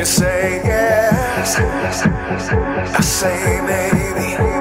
you say yes, I say maybe.